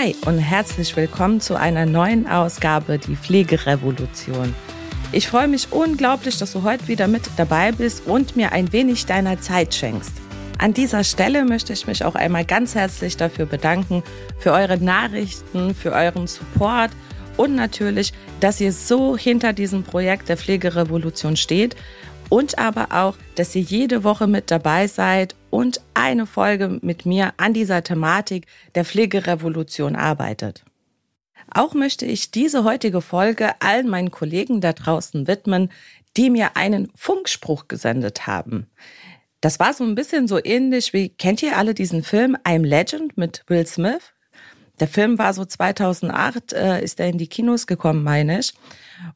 Hi und herzlich willkommen zu einer neuen Ausgabe Die Pflegerevolution. Ich freue mich unglaublich, dass du heute wieder mit dabei bist und mir ein wenig deiner Zeit schenkst. An dieser Stelle möchte ich mich auch einmal ganz herzlich dafür bedanken, für eure Nachrichten, für euren Support und natürlich, dass ihr so hinter diesem Projekt der Pflegerevolution steht und aber auch, dass ihr jede Woche mit dabei seid und eine Folge mit mir an dieser Thematik der Pflegerevolution arbeitet. Auch möchte ich diese heutige Folge allen meinen Kollegen da draußen widmen, die mir einen Funkspruch gesendet haben. Das war so ein bisschen so ähnlich wie, kennt ihr alle diesen Film I'm Legend mit Will Smith? Der Film war so 2008, äh, ist er in die Kinos gekommen, meine ich.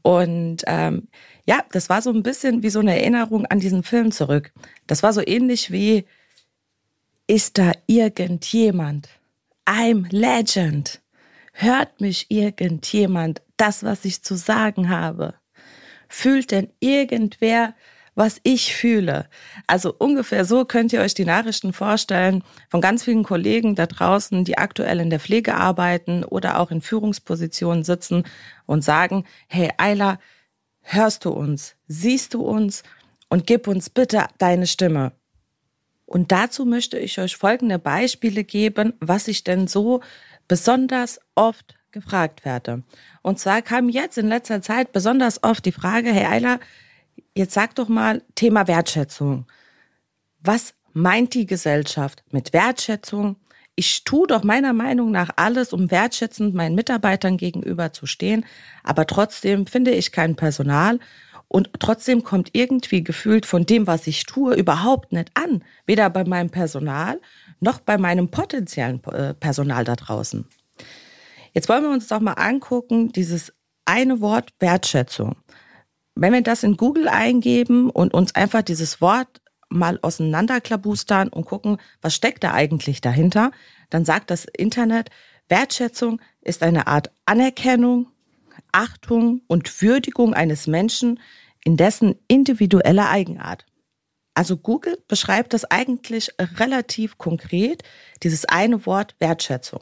Und ähm, ja, das war so ein bisschen wie so eine Erinnerung an diesen Film zurück. Das war so ähnlich wie, ist da irgendjemand? I'm Legend. Hört mich irgendjemand das, was ich zu sagen habe? Fühlt denn irgendwer, was ich fühle? Also ungefähr so könnt ihr euch die Nachrichten vorstellen von ganz vielen Kollegen da draußen, die aktuell in der Pflege arbeiten oder auch in Führungspositionen sitzen und sagen, hey Ayla, hörst du uns, siehst du uns und gib uns bitte deine Stimme. Und dazu möchte ich euch folgende Beispiele geben, was ich denn so besonders oft gefragt werde. Und zwar kam jetzt in letzter Zeit besonders oft die Frage, Herr Eiler, jetzt sag doch mal Thema Wertschätzung. Was meint die Gesellschaft mit Wertschätzung? Ich tue doch meiner Meinung nach alles, um wertschätzend meinen Mitarbeitern gegenüber zu stehen, aber trotzdem finde ich kein Personal und trotzdem kommt irgendwie gefühlt von dem, was ich tue, überhaupt nicht an, weder bei meinem Personal noch bei meinem potenziellen äh, Personal da draußen. Jetzt wollen wir uns doch mal angucken, dieses eine Wort Wertschätzung. Wenn wir das in Google eingeben und uns einfach dieses Wort mal auseinanderklabustern und gucken, was steckt da eigentlich dahinter, dann sagt das Internet, Wertschätzung ist eine Art Anerkennung, Achtung und Würdigung eines Menschen in dessen individueller Eigenart. Also Google beschreibt das eigentlich relativ konkret, dieses eine Wort Wertschätzung.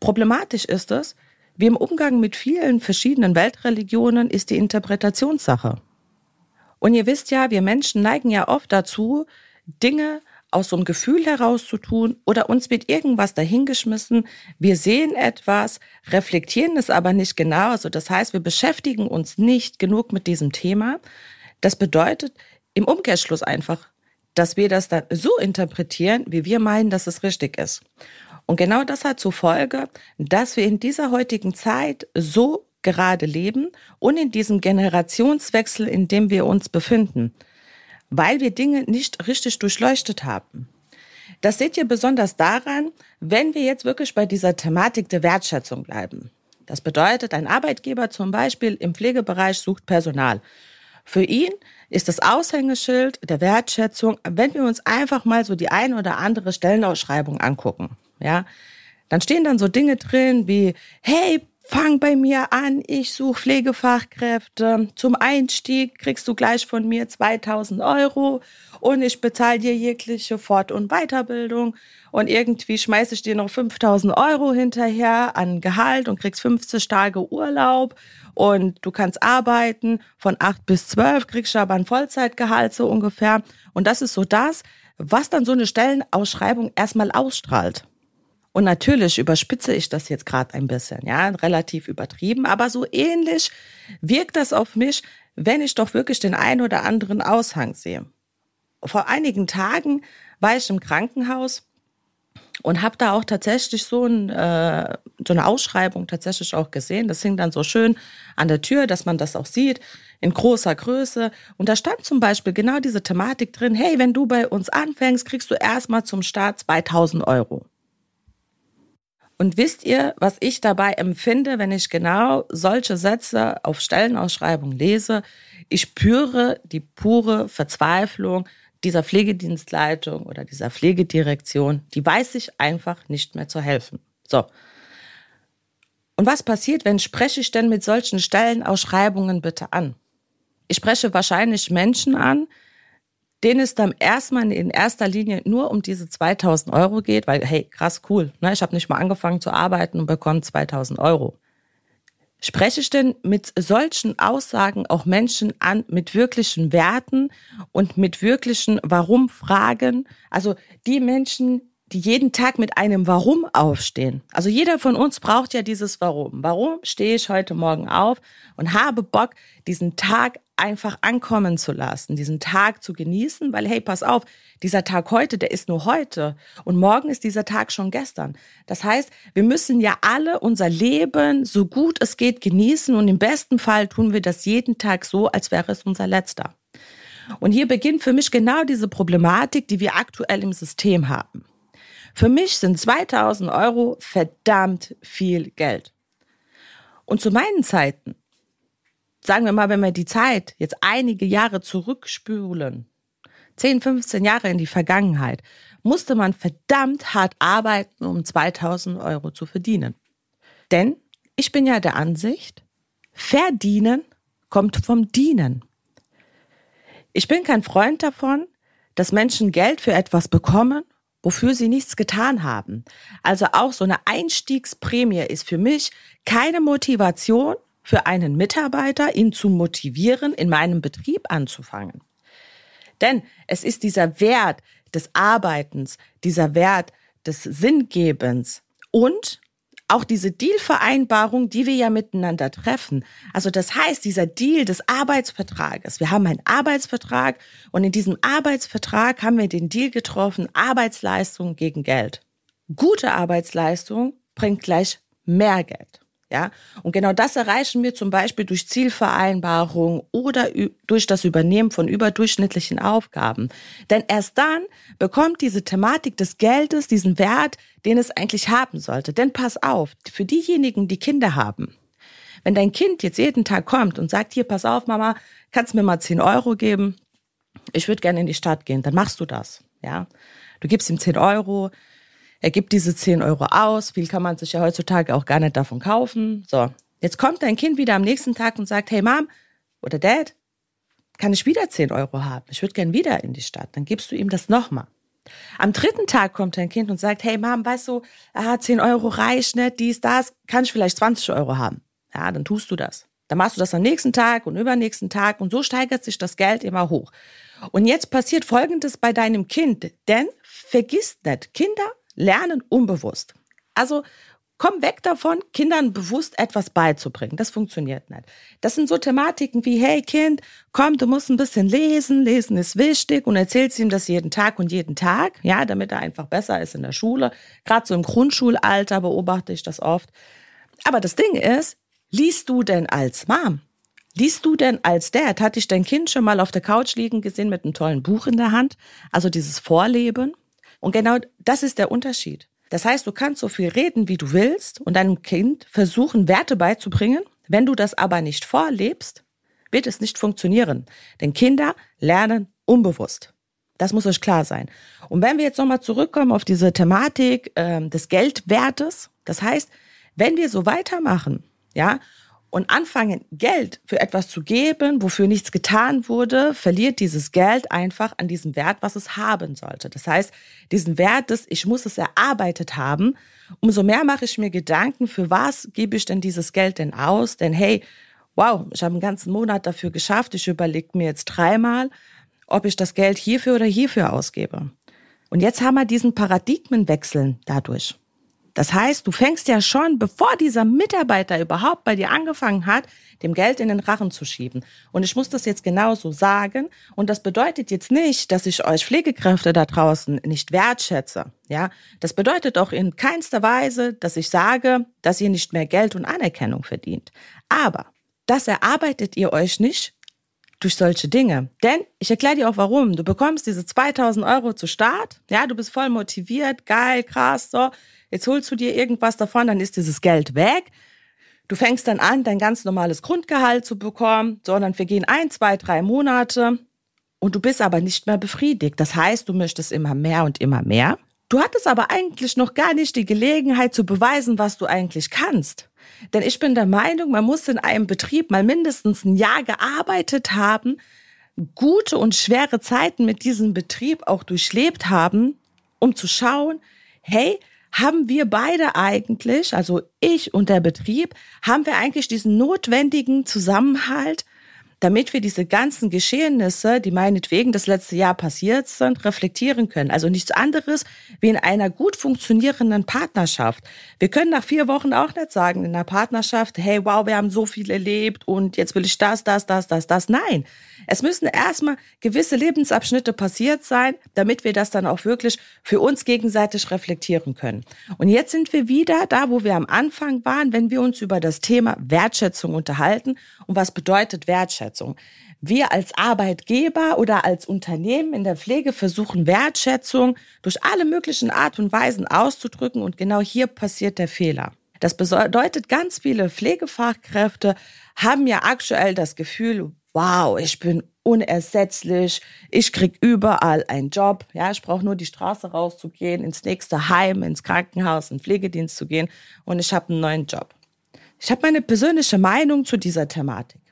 Problematisch ist es, wie im Umgang mit vielen verschiedenen Weltreligionen ist die Interpretationssache. Und ihr wisst ja, wir Menschen neigen ja oft dazu, Dinge aus so einem Gefühl herauszutun oder uns wird irgendwas dahingeschmissen. Wir sehen etwas, reflektieren es aber nicht genau. Also das heißt, wir beschäftigen uns nicht genug mit diesem Thema. Das bedeutet im Umkehrschluss einfach, dass wir das dann so interpretieren, wie wir meinen, dass es richtig ist. Und genau das hat zur Folge, dass wir in dieser heutigen Zeit so gerade leben und in diesem Generationswechsel, in dem wir uns befinden, weil wir Dinge nicht richtig durchleuchtet haben. Das seht ihr besonders daran, wenn wir jetzt wirklich bei dieser Thematik der Wertschätzung bleiben. Das bedeutet, ein Arbeitgeber zum Beispiel im Pflegebereich sucht Personal. Für ihn ist das Aushängeschild der Wertschätzung, wenn wir uns einfach mal so die eine oder andere Stellenausschreibung angucken, ja, dann stehen dann so Dinge drin wie, hey, fang bei mir an, ich suche Pflegefachkräfte. Zum Einstieg kriegst du gleich von mir 2000 Euro und ich bezahle dir jegliche Fort- und Weiterbildung und irgendwie schmeiße ich dir noch 5000 Euro hinterher an Gehalt und kriegst 50 Tage Urlaub und du kannst arbeiten von 8 bis 12, kriegst aber ein Vollzeitgehalt so ungefähr. Und das ist so das, was dann so eine Stellenausschreibung erstmal ausstrahlt. Und natürlich überspitze ich das jetzt gerade ein bisschen, ja, relativ übertrieben, aber so ähnlich wirkt das auf mich, wenn ich doch wirklich den einen oder anderen Aushang sehe. Vor einigen Tagen war ich im Krankenhaus und habe da auch tatsächlich so, ein, äh, so eine Ausschreibung tatsächlich auch gesehen. Das hing dann so schön an der Tür, dass man das auch sieht in großer Größe. Und da stand zum Beispiel genau diese Thematik drin, hey, wenn du bei uns anfängst, kriegst du erstmal zum Start 2000 Euro. Und wisst ihr, was ich dabei empfinde, wenn ich genau solche Sätze auf Stellenausschreibung lese? Ich spüre die pure Verzweiflung dieser Pflegedienstleitung oder dieser Pflegedirektion. Die weiß sich einfach nicht mehr zu helfen. So. Und was passiert, wenn spreche ich denn mit solchen Stellenausschreibungen bitte an? Ich spreche wahrscheinlich Menschen an, denen es dann erstmal in erster Linie nur um diese 2000 Euro geht, weil, hey, krass, cool, ne? ich habe nicht mal angefangen zu arbeiten und bekomme 2000 Euro. Spreche ich denn mit solchen Aussagen auch Menschen an mit wirklichen Werten und mit wirklichen Warum-Fragen? Also die Menschen, die jeden Tag mit einem Warum aufstehen. Also jeder von uns braucht ja dieses Warum. Warum stehe ich heute Morgen auf und habe Bock, diesen Tag einfach ankommen zu lassen, diesen Tag zu genießen, weil hey, pass auf, dieser Tag heute, der ist nur heute und morgen ist dieser Tag schon gestern. Das heißt, wir müssen ja alle unser Leben so gut es geht genießen und im besten Fall tun wir das jeden Tag so, als wäre es unser letzter. Und hier beginnt für mich genau diese Problematik, die wir aktuell im System haben. Für mich sind 2000 Euro verdammt viel Geld. Und zu meinen Zeiten, sagen wir mal, wenn wir die Zeit jetzt einige Jahre zurückspülen, 10, 15 Jahre in die Vergangenheit, musste man verdammt hart arbeiten, um 2000 Euro zu verdienen. Denn ich bin ja der Ansicht, verdienen kommt vom Dienen. Ich bin kein Freund davon, dass Menschen Geld für etwas bekommen, wofür sie nichts getan haben. Also auch so eine Einstiegsprämie ist für mich keine Motivation für einen Mitarbeiter, ihn zu motivieren, in meinem Betrieb anzufangen. Denn es ist dieser Wert des Arbeitens, dieser Wert des Sinngebens und auch diese Dealvereinbarung, die wir ja miteinander treffen. Also das heißt, dieser Deal des Arbeitsvertrages. Wir haben einen Arbeitsvertrag und in diesem Arbeitsvertrag haben wir den Deal getroffen, Arbeitsleistung gegen Geld. Gute Arbeitsleistung bringt gleich mehr Geld. Ja, und genau das erreichen wir zum Beispiel durch Zielvereinbarung oder durch das Übernehmen von überdurchschnittlichen Aufgaben. Denn erst dann bekommt diese Thematik des Geldes diesen Wert, den es eigentlich haben sollte. Denn pass auf, für diejenigen, die Kinder haben, wenn dein Kind jetzt jeden Tag kommt und sagt, hier, pass auf, Mama, kannst du mir mal 10 Euro geben? Ich würde gerne in die Stadt gehen. Dann machst du das. Ja, du gibst ihm 10 Euro er gibt diese 10 Euro aus. Viel kann man sich ja heutzutage auch gar nicht davon kaufen. So, jetzt kommt dein Kind wieder am nächsten Tag und sagt, hey Mom oder Dad, kann ich wieder 10 Euro haben? Ich würde gern wieder in die Stadt. Dann gibst du ihm das nochmal. Am dritten Tag kommt dein Kind und sagt, hey Mom, weißt du, ah, 10 Euro reicht nicht, dies, das, kann ich vielleicht 20 Euro haben. Ja, dann tust du das. Dann machst du das am nächsten Tag und übernächsten Tag und so steigert sich das Geld immer hoch. Und jetzt passiert Folgendes bei deinem Kind, denn vergiss nicht, Kinder Lernen unbewusst. Also komm weg davon, Kindern bewusst etwas beizubringen. Das funktioniert nicht. Das sind so Thematiken wie, hey Kind, komm, du musst ein bisschen lesen, lesen ist wichtig und erzählst ihm das jeden Tag und jeden Tag, ja, damit er einfach besser ist in der Schule. Gerade so im Grundschulalter beobachte ich das oft. Aber das Ding ist, liest du denn als Mom? Liest du denn als Dad? Hat dich dein Kind schon mal auf der Couch liegen gesehen mit einem tollen Buch in der Hand? Also dieses Vorleben? Und genau das ist der Unterschied. Das heißt, du kannst so viel reden, wie du willst und deinem Kind versuchen, Werte beizubringen. Wenn du das aber nicht vorlebst, wird es nicht funktionieren. Denn Kinder lernen unbewusst. Das muss euch klar sein. Und wenn wir jetzt nochmal zurückkommen auf diese Thematik äh, des Geldwertes, das heißt, wenn wir so weitermachen, ja, und anfangen, Geld für etwas zu geben, wofür nichts getan wurde, verliert dieses Geld einfach an diesem Wert, was es haben sollte. Das heißt, diesen Wert des, ich muss es erarbeitet haben, umso mehr mache ich mir Gedanken, für was gebe ich denn dieses Geld denn aus? Denn hey, wow, ich habe einen ganzen Monat dafür geschafft, ich überlege mir jetzt dreimal, ob ich das Geld hierfür oder hierfür ausgebe. Und jetzt haben wir diesen Paradigmenwechsel dadurch. Das heißt, du fängst ja schon, bevor dieser Mitarbeiter überhaupt bei dir angefangen hat, dem Geld in den Rachen zu schieben. Und ich muss das jetzt genauso sagen. Und das bedeutet jetzt nicht, dass ich euch Pflegekräfte da draußen nicht wertschätze. Ja, das bedeutet auch in keinster Weise, dass ich sage, dass ihr nicht mehr Geld und Anerkennung verdient. Aber das erarbeitet ihr euch nicht durch solche Dinge. Denn ich erkläre dir auch warum. Du bekommst diese 2000 Euro zu Start. Ja, du bist voll motiviert, geil, krass, so. Jetzt holst du dir irgendwas davon, dann ist dieses Geld weg. Du fängst dann an, dein ganz normales Grundgehalt zu bekommen, sondern vergehen ein, zwei, drei Monate und du bist aber nicht mehr befriedigt. Das heißt, du möchtest immer mehr und immer mehr. Du hattest aber eigentlich noch gar nicht die Gelegenheit zu beweisen, was du eigentlich kannst. Denn ich bin der Meinung, man muss in einem Betrieb mal mindestens ein Jahr gearbeitet haben, gute und schwere Zeiten mit diesem Betrieb auch durchlebt haben, um zu schauen, hey, haben wir beide eigentlich, also ich und der Betrieb, haben wir eigentlich diesen notwendigen Zusammenhalt, damit wir diese ganzen Geschehnisse, die meinetwegen das letzte Jahr passiert sind, reflektieren können. Also nichts anderes wie in einer gut funktionierenden Partnerschaft. Wir können nach vier Wochen auch nicht sagen in einer Partnerschaft, hey, wow, wir haben so viel erlebt und jetzt will ich das, das, das, das, das. Nein. Es müssen erstmal gewisse Lebensabschnitte passiert sein, damit wir das dann auch wirklich für uns gegenseitig reflektieren können. Und jetzt sind wir wieder da, wo wir am Anfang waren, wenn wir uns über das Thema Wertschätzung unterhalten. Und was bedeutet Wertschätzung? Wertschätzung. Wir als Arbeitgeber oder als Unternehmen in der Pflege versuchen Wertschätzung durch alle möglichen Art und Weisen auszudrücken und genau hier passiert der Fehler. Das bedeutet, ganz viele Pflegefachkräfte haben ja aktuell das Gefühl, wow, ich bin unersetzlich, ich krieg überall einen Job, ja, ich brauche nur die Straße rauszugehen, ins nächste Heim, ins Krankenhaus, in den Pflegedienst zu gehen und ich habe einen neuen Job. Ich habe meine persönliche Meinung zu dieser Thematik.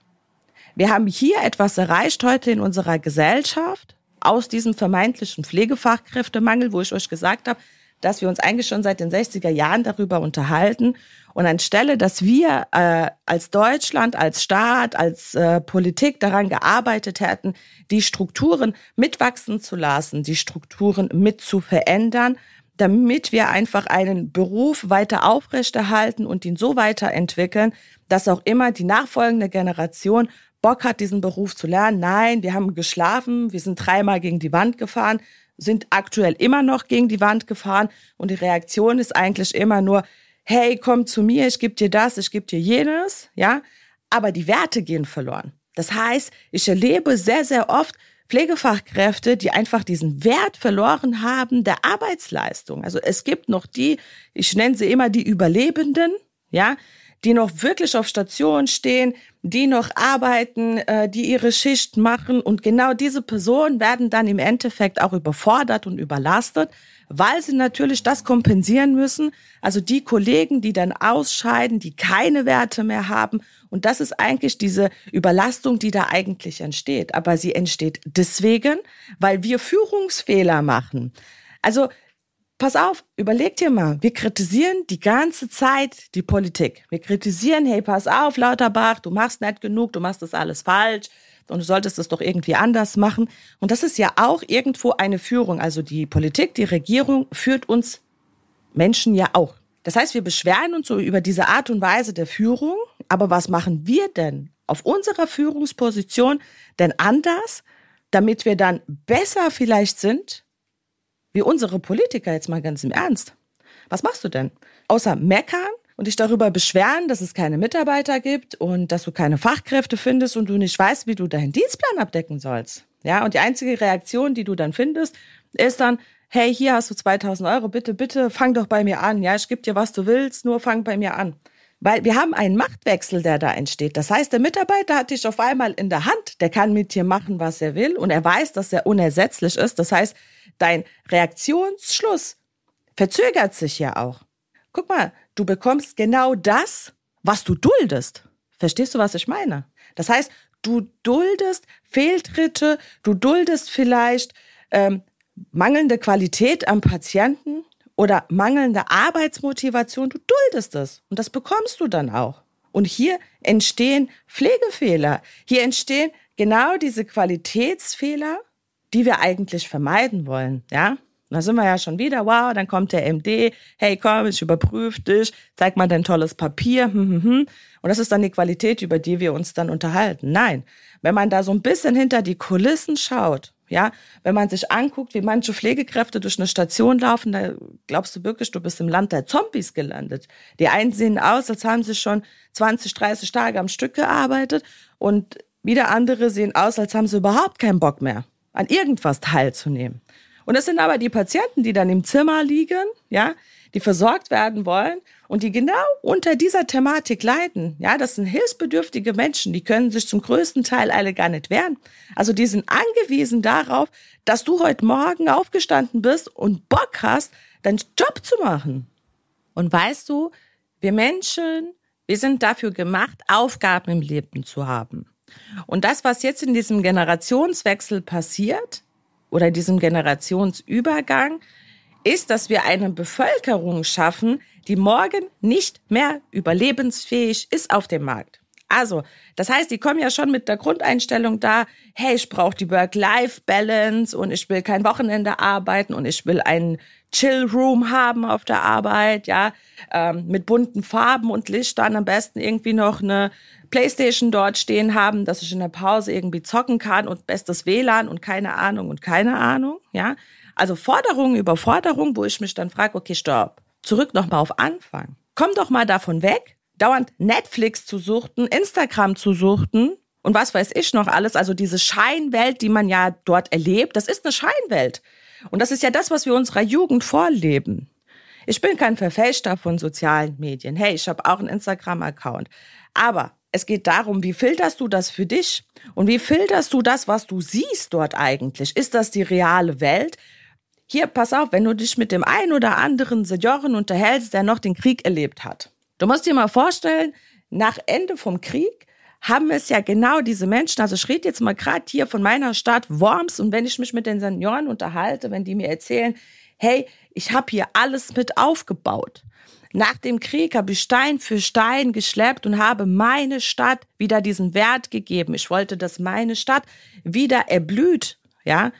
Wir haben hier etwas erreicht heute in unserer Gesellschaft aus diesem vermeintlichen Pflegefachkräftemangel, wo ich euch gesagt habe, dass wir uns eigentlich schon seit den 60er Jahren darüber unterhalten. Und anstelle, dass wir äh, als Deutschland, als Staat, als äh, Politik daran gearbeitet hätten, die Strukturen mitwachsen zu lassen, die Strukturen mit zu verändern, damit wir einfach einen Beruf weiter aufrechterhalten und ihn so weiterentwickeln, dass auch immer die nachfolgende Generation Bock hat, diesen Beruf zu lernen. Nein, wir haben geschlafen, wir sind dreimal gegen die Wand gefahren, sind aktuell immer noch gegen die Wand gefahren und die Reaktion ist eigentlich immer nur, hey, komm zu mir, ich gebe dir das, ich gebe dir jenes, ja, aber die Werte gehen verloren. Das heißt, ich erlebe sehr, sehr oft Pflegefachkräfte, die einfach diesen Wert verloren haben der Arbeitsleistung. Also es gibt noch die, ich nenne sie immer die Überlebenden, ja, die noch wirklich auf Station stehen, die noch arbeiten, äh, die ihre Schicht machen. Und genau diese Personen werden dann im Endeffekt auch überfordert und überlastet, weil sie natürlich das kompensieren müssen. Also die Kollegen, die dann ausscheiden, die keine Werte mehr haben. Und das ist eigentlich diese Überlastung, die da eigentlich entsteht. Aber sie entsteht deswegen, weil wir Führungsfehler machen. Also pass auf, überleg dir mal, wir kritisieren die ganze Zeit die Politik. Wir kritisieren, hey, pass auf, Lauterbach, du machst nicht genug, du machst das alles falsch und du solltest das doch irgendwie anders machen. Und das ist ja auch irgendwo eine Führung. Also die Politik, die Regierung führt uns Menschen ja auch. Das heißt, wir beschweren uns so über diese Art und Weise der Führung. Aber was machen wir denn auf unserer Führungsposition denn anders, damit wir dann besser vielleicht sind wie unsere Politiker jetzt mal ganz im Ernst. Was machst du denn? Außer meckern und dich darüber beschweren, dass es keine Mitarbeiter gibt und dass du keine Fachkräfte findest und du nicht weißt, wie du deinen Dienstplan abdecken sollst. Ja, und die einzige Reaktion, die du dann findest, ist dann, hey, hier hast du 2000 Euro, bitte, bitte, fang doch bei mir an. Ja, ich gebe dir, was du willst, nur fang bei mir an. Weil wir haben einen Machtwechsel, der da entsteht. Das heißt, der Mitarbeiter hat dich auf einmal in der Hand. Der kann mit dir machen, was er will. Und er weiß, dass er unersetzlich ist. Das heißt, dein Reaktionsschluss verzögert sich ja auch. Guck mal, du bekommst genau das, was du duldest. Verstehst du, was ich meine? Das heißt, du duldest Fehltritte, du duldest vielleicht ähm, mangelnde Qualität am Patienten oder mangelnde Arbeitsmotivation. Du duldest es und das bekommst du dann auch. Und hier entstehen Pflegefehler. Hier entstehen genau diese Qualitätsfehler, die wir eigentlich vermeiden wollen, ja? Da sind wir ja schon wieder, wow, dann kommt der MD, hey komm, ich überprüfe dich, zeig mal dein tolles Papier, hm, hm, hm. Und das ist dann die Qualität, über die wir uns dann unterhalten. Nein, wenn man da so ein bisschen hinter die Kulissen schaut, ja, wenn man sich anguckt, wie manche Pflegekräfte durch eine Station laufen, da glaubst du wirklich, du bist im Land der Zombies gelandet. Die einen sehen aus, als haben sie schon 20, 30 Tage am Stück gearbeitet und wieder andere sehen aus, als haben sie überhaupt keinen Bock mehr an irgendwas teilzunehmen. Und es sind aber die Patienten, die dann im Zimmer liegen, ja, die versorgt werden wollen und die genau unter dieser Thematik leiden. Ja, das sind hilfsbedürftige Menschen, die können sich zum größten Teil alle gar nicht wehren. Also die sind angewiesen darauf, dass du heute Morgen aufgestanden bist und Bock hast, deinen Job zu machen. Und weißt du, wir Menschen, wir sind dafür gemacht, Aufgaben im Leben zu haben. Und das, was jetzt in diesem Generationswechsel passiert oder diesem Generationsübergang, ist, dass wir eine Bevölkerung schaffen, die morgen nicht mehr überlebensfähig ist auf dem Markt. Also, das heißt, die kommen ja schon mit der Grundeinstellung da, hey, ich brauche die Work-Life-Balance und ich will kein Wochenende arbeiten und ich will einen Chill-Room haben auf der Arbeit, ja, ähm, mit bunten Farben und Lichtern, am besten irgendwie noch eine Playstation dort stehen haben, dass ich in der Pause irgendwie zocken kann und bestes WLAN und keine Ahnung und keine Ahnung, ja. Also Forderung über Forderung, wo ich mich dann frage, okay, stopp, zurück nochmal auf Anfang. Komm doch mal davon weg, dauernd Netflix zu suchten, Instagram zu suchten und was weiß ich noch alles. Also diese Scheinwelt, die man ja dort erlebt, das ist eine Scheinwelt. Und das ist ja das, was wir unserer Jugend vorleben. Ich bin kein Verfälschter von sozialen Medien. Hey, ich habe auch einen Instagram-Account. Aber es geht darum, wie filterst du das für dich? Und wie filterst du das, was du siehst dort eigentlich? Ist das die reale Welt? Hier, pass auf, wenn du dich mit dem einen oder anderen Senioren unterhältst, der noch den Krieg erlebt hat. Du musst dir mal vorstellen, nach Ende vom Krieg haben es ja genau diese Menschen, also ich rede jetzt mal gerade hier von meiner Stadt Worms und wenn ich mich mit den Senioren unterhalte, wenn die mir erzählen, hey, ich habe hier alles mit aufgebaut. Nach dem Krieg habe ich Stein für Stein geschleppt und habe meine Stadt wieder diesen Wert gegeben. Ich wollte, dass meine Stadt wieder erblüht, ja.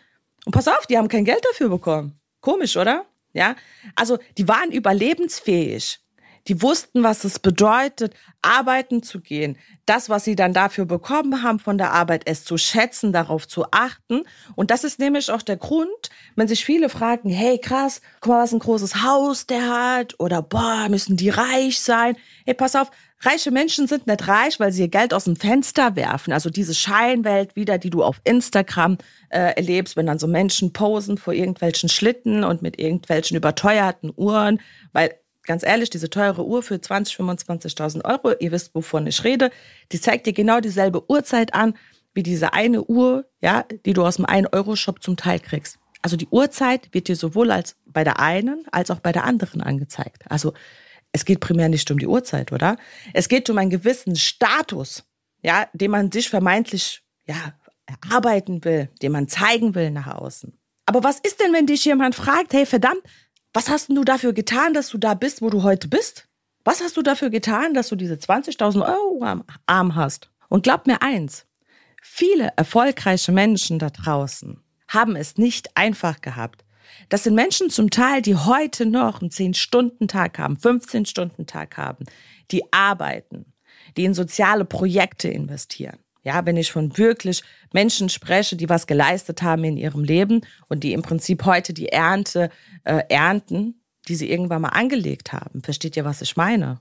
Und pass auf, die haben kein Geld dafür bekommen. Komisch, oder? Ja. Also, die waren überlebensfähig. Die wussten, was es bedeutet, arbeiten zu gehen. Das, was sie dann dafür bekommen haben von der Arbeit, es zu schätzen, darauf zu achten. Und das ist nämlich auch der Grund, wenn sich viele fragen, hey krass, guck mal, was ein großes Haus der hat. Oder boah, müssen die reich sein. Hey, pass auf, reiche Menschen sind nicht reich, weil sie ihr Geld aus dem Fenster werfen. Also diese Scheinwelt wieder, die du auf Instagram äh, erlebst, wenn dann so Menschen posen vor irgendwelchen Schlitten und mit irgendwelchen überteuerten Uhren, weil ganz ehrlich, diese teure Uhr für 20, 25.000 Euro, ihr wisst, wovon ich rede, die zeigt dir genau dieselbe Uhrzeit an, wie diese eine Uhr, ja, die du aus dem 1-Euro-Shop zum Teil kriegst. Also die Uhrzeit wird dir sowohl als bei der einen als auch bei der anderen angezeigt. Also es geht primär nicht um die Uhrzeit, oder? Es geht um einen gewissen Status, ja, den man sich vermeintlich, ja, erarbeiten will, den man zeigen will nach außen. Aber was ist denn, wenn dich jemand fragt, hey, verdammt, was hast denn du dafür getan, dass du da bist, wo du heute bist? Was hast du dafür getan, dass du diese 20.000 Euro am Arm hast? Und glaub mir eins, viele erfolgreiche Menschen da draußen haben es nicht einfach gehabt. Das sind Menschen zum Teil, die heute noch einen 10-Stunden-Tag haben, 15-Stunden-Tag haben, die arbeiten, die in soziale Projekte investieren. Ja, wenn ich von wirklich Menschen spreche, die was geleistet haben in ihrem Leben und die im Prinzip heute die Ernte äh, ernten, die sie irgendwann mal angelegt haben. Versteht ihr, was ich meine?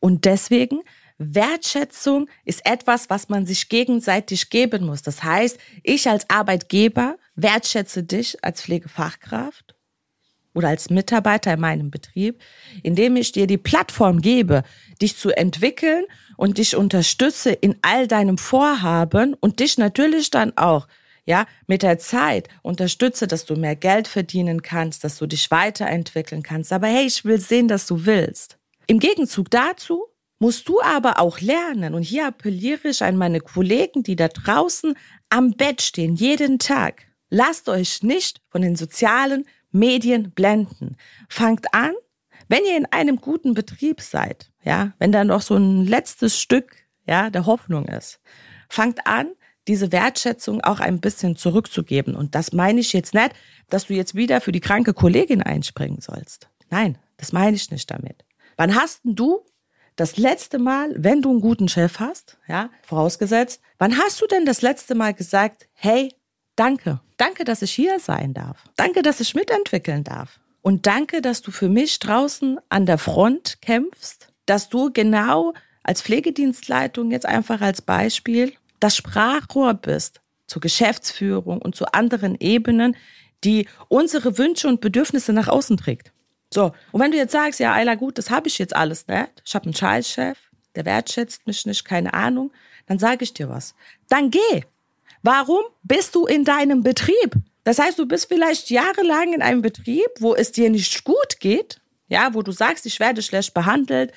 Und deswegen, Wertschätzung ist etwas, was man sich gegenseitig geben muss. Das heißt, ich als Arbeitgeber wertschätze dich als Pflegefachkraft oder als Mitarbeiter in meinem Betrieb, indem ich dir die Plattform gebe, dich zu entwickeln und dich unterstütze in all deinem Vorhaben und dich natürlich dann auch ja, mit der Zeit unterstütze, dass du mehr Geld verdienen kannst, dass du dich weiterentwickeln kannst. Aber hey, ich will sehen, dass du willst. Im Gegenzug dazu musst du aber auch lernen. Und hier appelliere ich an meine Kollegen, die da draußen am Bett stehen, jeden Tag. Lasst euch nicht von den sozialen Medien blenden. Fangt an, wenn ihr in einem guten Betrieb seid, ja, wenn da noch so ein letztes Stück, ja, der Hoffnung ist, fangt an, diese Wertschätzung auch ein bisschen zurückzugeben. Und das meine ich jetzt nicht, dass du jetzt wieder für die kranke Kollegin einspringen sollst. Nein, das meine ich nicht damit. Wann hast denn du das letzte Mal, wenn du einen guten Chef hast, ja, vorausgesetzt, wann hast du denn das letzte Mal gesagt, hey, danke, danke, dass ich hier sein darf, danke, dass ich mitentwickeln darf, und danke, dass du für mich draußen an der Front kämpfst, dass du genau als Pflegedienstleitung jetzt einfach als Beispiel das Sprachrohr bist zur Geschäftsführung und zu anderen Ebenen, die unsere Wünsche und Bedürfnisse nach außen trägt. So, und wenn du jetzt sagst, ja, Ayla, gut, das habe ich jetzt alles nicht, ich habe einen Scheißchef, der wertschätzt mich nicht, keine Ahnung, dann sage ich dir was. Dann geh. Warum bist du in deinem Betrieb? Das heißt, du bist vielleicht jahrelang in einem Betrieb, wo es dir nicht gut geht, ja, wo du sagst, ich werde schlecht behandelt.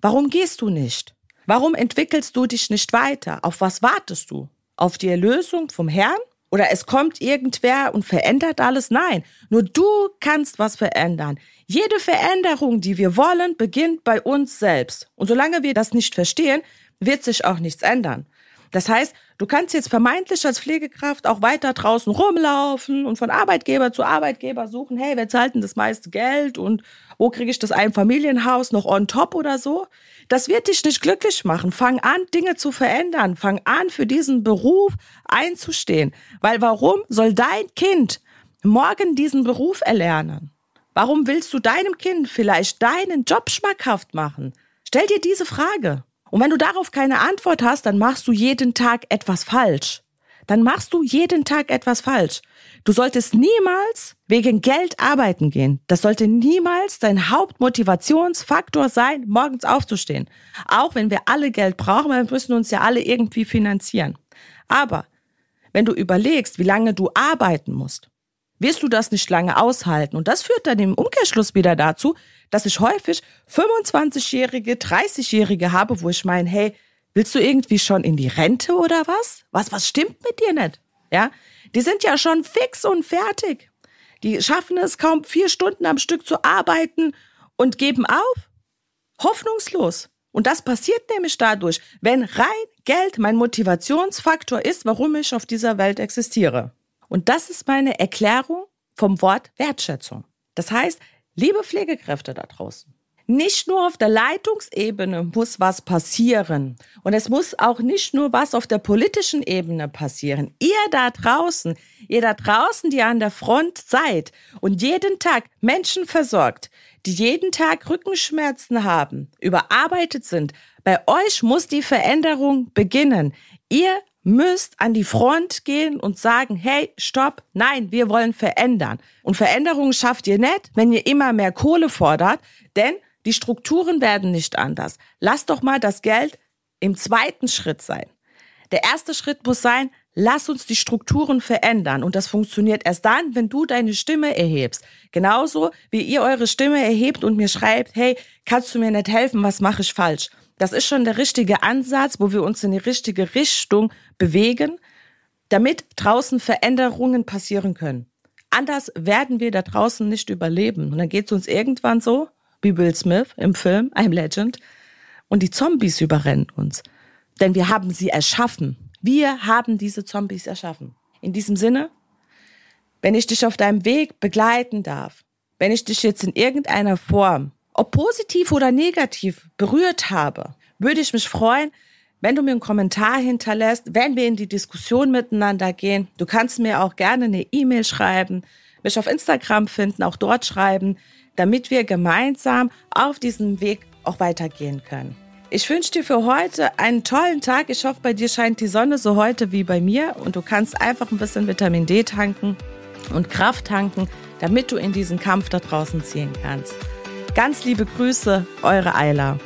Warum gehst du nicht? Warum entwickelst du dich nicht weiter? Auf was wartest du? auf die Erlösung vom Herrn oder es kommt irgendwer und verändert alles. Nein, nur du kannst was verändern. Jede Veränderung, die wir wollen, beginnt bei uns selbst. Und solange wir das nicht verstehen, wird sich auch nichts ändern. Das heißt, du kannst jetzt vermeintlich als Pflegekraft auch weiter draußen rumlaufen und von Arbeitgeber zu Arbeitgeber suchen, hey, wer zahlt denn das meiste Geld und wo kriege ich das Einfamilienhaus noch on top oder so? Das wird dich nicht glücklich machen. Fang an, Dinge zu verändern. Fang an, für diesen Beruf einzustehen. Weil warum soll dein Kind morgen diesen Beruf erlernen? Warum willst du deinem Kind vielleicht deinen Job schmackhaft machen? Stell dir diese Frage. Und wenn du darauf keine Antwort hast, dann machst du jeden Tag etwas falsch. Dann machst du jeden Tag etwas falsch. Du solltest niemals wegen Geld arbeiten gehen. Das sollte niemals dein Hauptmotivationsfaktor sein, morgens aufzustehen. Auch wenn wir alle Geld brauchen, wir müssen uns ja alle irgendwie finanzieren. Aber wenn du überlegst, wie lange du arbeiten musst, wirst du das nicht lange aushalten. Und das führt dann im Umkehrschluss wieder dazu, dass ich häufig 25-Jährige, 30-Jährige habe, wo ich meine, hey, willst du irgendwie schon in die Rente oder was? Was, was stimmt mit dir nicht? Ja, die sind ja schon fix und fertig. Die schaffen es kaum vier Stunden am Stück zu arbeiten und geben auf. Hoffnungslos. Und das passiert nämlich dadurch, wenn rein Geld mein Motivationsfaktor ist, warum ich auf dieser Welt existiere. Und das ist meine Erklärung vom Wort Wertschätzung. Das heißt, liebe Pflegekräfte da draußen, nicht nur auf der Leitungsebene muss was passieren. Und es muss auch nicht nur was auf der politischen Ebene passieren. Ihr da draußen, ihr da draußen, die an der Front seid und jeden Tag Menschen versorgt, die jeden Tag Rückenschmerzen haben, überarbeitet sind, bei euch muss die Veränderung beginnen. Ihr müsst an die Front gehen und sagen, hey, stopp, nein, wir wollen verändern. Und Veränderung schafft ihr nicht, wenn ihr immer mehr Kohle fordert, denn die Strukturen werden nicht anders. Lass doch mal das Geld im zweiten Schritt sein. Der erste Schritt muss sein, lass uns die Strukturen verändern. Und das funktioniert erst dann, wenn du deine Stimme erhebst. Genauso wie ihr eure Stimme erhebt und mir schreibt, hey, kannst du mir nicht helfen, was mache ich falsch? Das ist schon der richtige Ansatz, wo wir uns in die richtige Richtung bewegen, damit draußen Veränderungen passieren können. Anders werden wir da draußen nicht überleben. Und dann geht es uns irgendwann so, wie Will Smith im Film I'm Legend, und die Zombies überrennen uns. Denn wir haben sie erschaffen. Wir haben diese Zombies erschaffen. In diesem Sinne, wenn ich dich auf deinem Weg begleiten darf, wenn ich dich jetzt in irgendeiner Form ob positiv oder negativ, berührt habe, würde ich mich freuen, wenn du mir einen Kommentar hinterlässt, wenn wir in die Diskussion miteinander gehen. Du kannst mir auch gerne eine E-Mail schreiben, mich auf Instagram finden, auch dort schreiben, damit wir gemeinsam auf diesem Weg auch weitergehen können. Ich wünsche dir für heute einen tollen Tag. Ich hoffe, bei dir scheint die Sonne so heute wie bei mir und du kannst einfach ein bisschen Vitamin D tanken und Kraft tanken, damit du in diesen Kampf da draußen ziehen kannst. Ganz liebe Grüße, eure Eila.